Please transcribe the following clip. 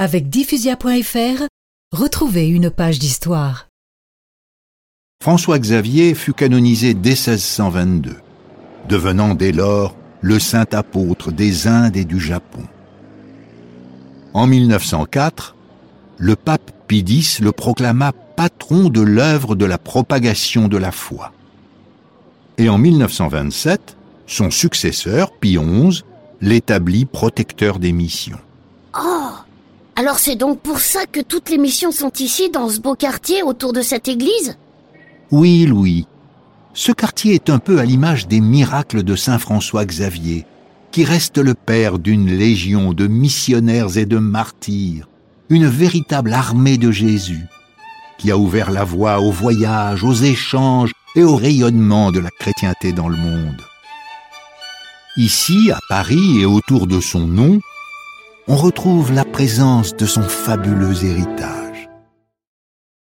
Avec diffusia.fr, retrouvez une page d'histoire. François Xavier fut canonisé dès 1622, devenant dès lors le saint apôtre des Indes et du Japon. En 1904, le pape Pie le proclama patron de l'œuvre de la propagation de la foi. Et en 1927, son successeur, Pie XI, l'établit protecteur des missions. Oh Alors c'est donc pour ça que toutes les missions sont ici, dans ce beau quartier, autour de cette église? Oui, Louis. Ce quartier est un peu à l'image des miracles de Saint François Xavier, qui reste le père d'une légion de missionnaires et de martyrs, une véritable armée de Jésus, qui a ouvert la voie au voyage, aux échanges et au rayonnement de la chrétienté dans le monde. Ici, à Paris et autour de son nom, on retrouve la présence de son fabuleux héritage.